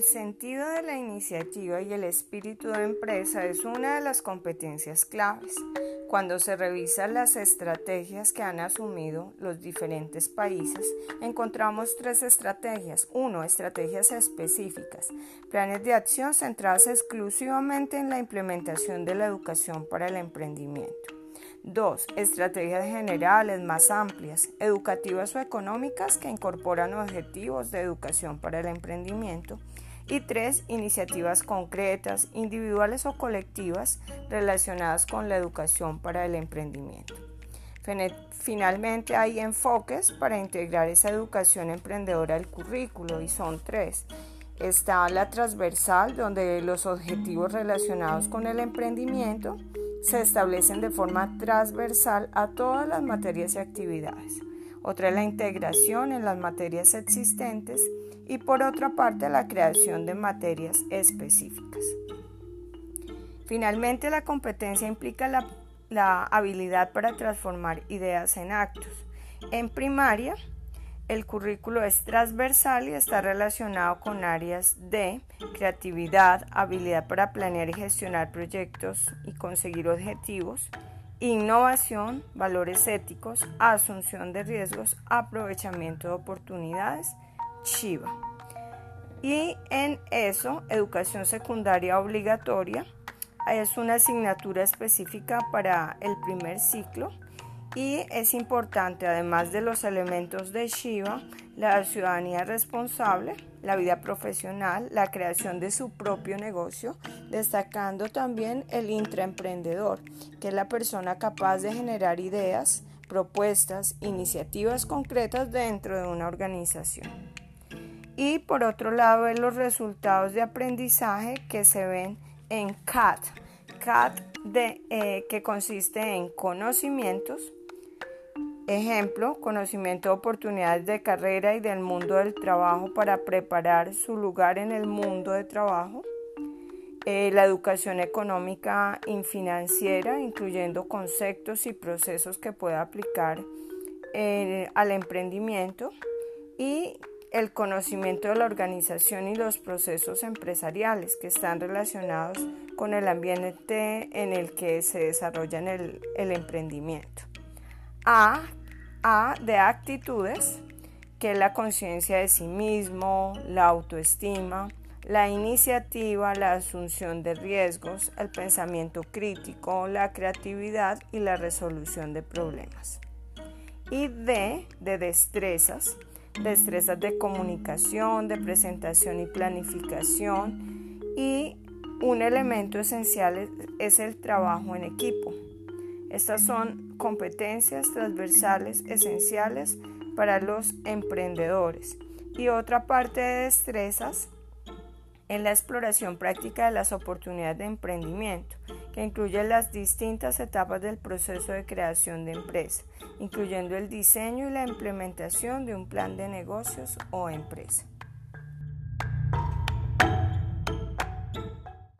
El sentido de la iniciativa y el espíritu de empresa es una de las competencias claves. Cuando se revisan las estrategias que han asumido los diferentes países, encontramos tres estrategias. Uno, estrategias específicas, planes de acción centrados exclusivamente en la implementación de la educación para el emprendimiento. 2. Estrategias generales más amplias, educativas o económicas que incorporan objetivos de educación para el emprendimiento. Y 3. Iniciativas concretas, individuales o colectivas relacionadas con la educación para el emprendimiento. Finalmente hay enfoques para integrar esa educación emprendedora al currículo y son tres. Está la transversal, donde los objetivos relacionados con el emprendimiento se establecen de forma transversal a todas las materias y actividades. Otra es la integración en las materias existentes y por otra parte la creación de materias específicas. Finalmente, la competencia implica la, la habilidad para transformar ideas en actos. En primaria, el currículo es transversal y está relacionado con áreas de creatividad, habilidad para planear y gestionar proyectos y conseguir objetivos, innovación, valores éticos, asunción de riesgos, aprovechamiento de oportunidades, Chiva. Y en eso, educación secundaria obligatoria es una asignatura específica para el primer ciclo y es importante, además de los elementos de Shiva, la ciudadanía responsable, la vida profesional, la creación de su propio negocio, destacando también el intraemprendedor, que es la persona capaz de generar ideas, propuestas, iniciativas concretas dentro de una organización. Y por otro lado, los resultados de aprendizaje que se ven en CAT. CAT de, eh, que consiste en conocimientos, Ejemplo, conocimiento de oportunidades de carrera y del mundo del trabajo para preparar su lugar en el mundo de trabajo. Eh, la educación económica y financiera, incluyendo conceptos y procesos que pueda aplicar eh, al emprendimiento. Y el conocimiento de la organización y los procesos empresariales que están relacionados con el ambiente en el que se desarrolla el, el emprendimiento. A, a de actitudes, que es la conciencia de sí mismo, la autoestima, la iniciativa, la asunción de riesgos, el pensamiento crítico, la creatividad y la resolución de problemas. Y D de destrezas, destrezas de comunicación, de presentación y planificación. Y un elemento esencial es el trabajo en equipo. Estas son competencias transversales esenciales para los emprendedores. Y otra parte de destrezas en la exploración práctica de las oportunidades de emprendimiento, que incluye las distintas etapas del proceso de creación de empresa, incluyendo el diseño y la implementación de un plan de negocios o empresa.